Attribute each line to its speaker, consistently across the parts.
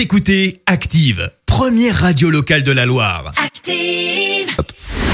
Speaker 1: Vous écoutez Active, première radio locale de la Loire.
Speaker 2: Active.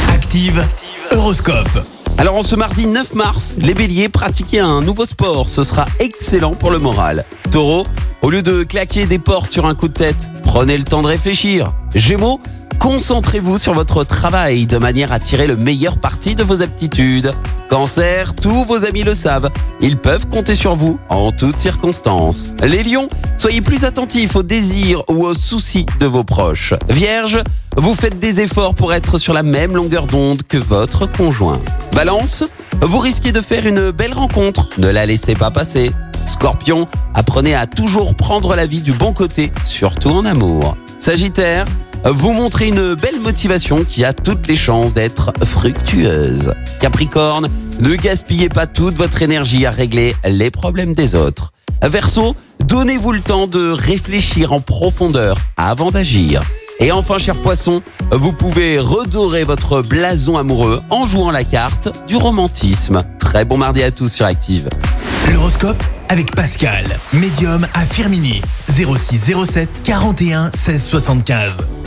Speaker 1: Active, Horoscope.
Speaker 3: Alors en ce mardi 9 mars, les béliers pratiquez un nouveau sport, ce sera excellent pour le moral. Taureau, au lieu de claquer des portes sur un coup de tête, prenez le temps de réfléchir. Gémeaux, concentrez-vous sur votre travail de manière à tirer le meilleur parti de vos aptitudes. Cancer, tous vos amis le savent, ils peuvent compter sur vous en toutes circonstances. Les lions, soyez plus attentifs aux désirs ou aux soucis de vos proches. Vierge, vous faites des efforts pour être sur la même longueur d'onde que votre conjoint. Balance, vous risquez de faire une belle rencontre, ne la laissez pas passer. Scorpion, apprenez à toujours prendre la vie du bon côté, surtout en amour. Sagittaire, vous montrez une belle motivation qui a toutes les chances d'être fructueuse. Capricorne, ne gaspillez pas toute votre énergie à régler les problèmes des autres. Verseau, donnez-vous le temps de réfléchir en profondeur avant d'agir. Et enfin, cher poisson, vous pouvez redorer votre blason amoureux en jouant la carte du romantisme. Très bon mardi à tous sur Active.
Speaker 1: L'horoscope avec Pascal, médium à Firmini. 06 07 41 16 75.